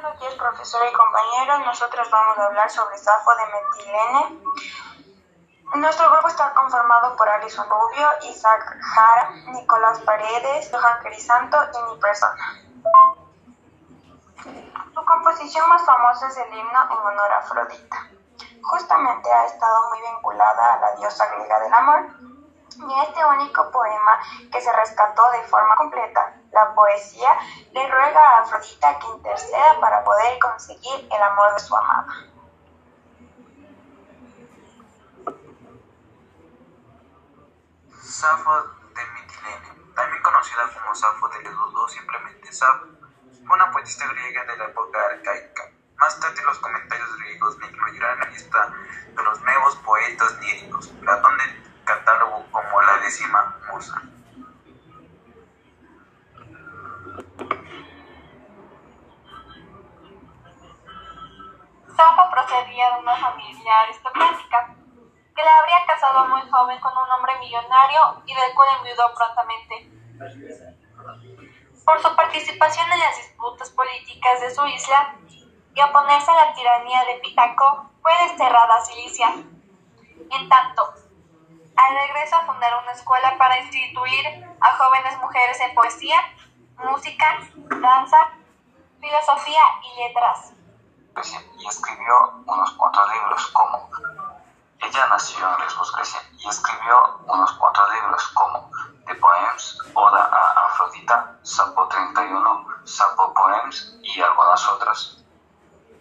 Buenos días, profesor y compañeros. Nosotros vamos a hablar sobre Safo de Metilene. Nuestro grupo está conformado por Alison Rubio, Isaac Jara, Nicolás Paredes, Johan Crisanto y mi persona. Su composición más famosa es el himno en honor a Afrodita. Justamente ha estado muy vinculada a la diosa griega del amor. Y este único poema que se rescató de forma completa, la poesía, le ruega a Afrodita que interceda para poder conseguir el amor de su amada. Safo de Mitilene, también conocida como Safo de Lesbos o simplemente Safo, fue una poetista griega de la época arcaica. Más tarde los comentarios griegos me incluirán en la lista de los nuevos poetas líricos, Platón del catálogo como la décima musa. Procedía de una familia aristocrática que le habría casado muy joven con un hombre millonario y del cual enviudó prontamente. Por su participación en las disputas políticas de su isla y oponerse a la tiranía de Pitaco, fue desterrada a Cilicia. En tanto, al regreso a fundar una escuela para instituir a jóvenes mujeres en poesía, música, danza, filosofía y letras. Y escribió unos cuantos libros como ella nació en Lesbos, Grecia, y escribió unos cuantos libros como The Poems, Oda a Afrodita, Sapo 31, Sapo Poems y algunas otras.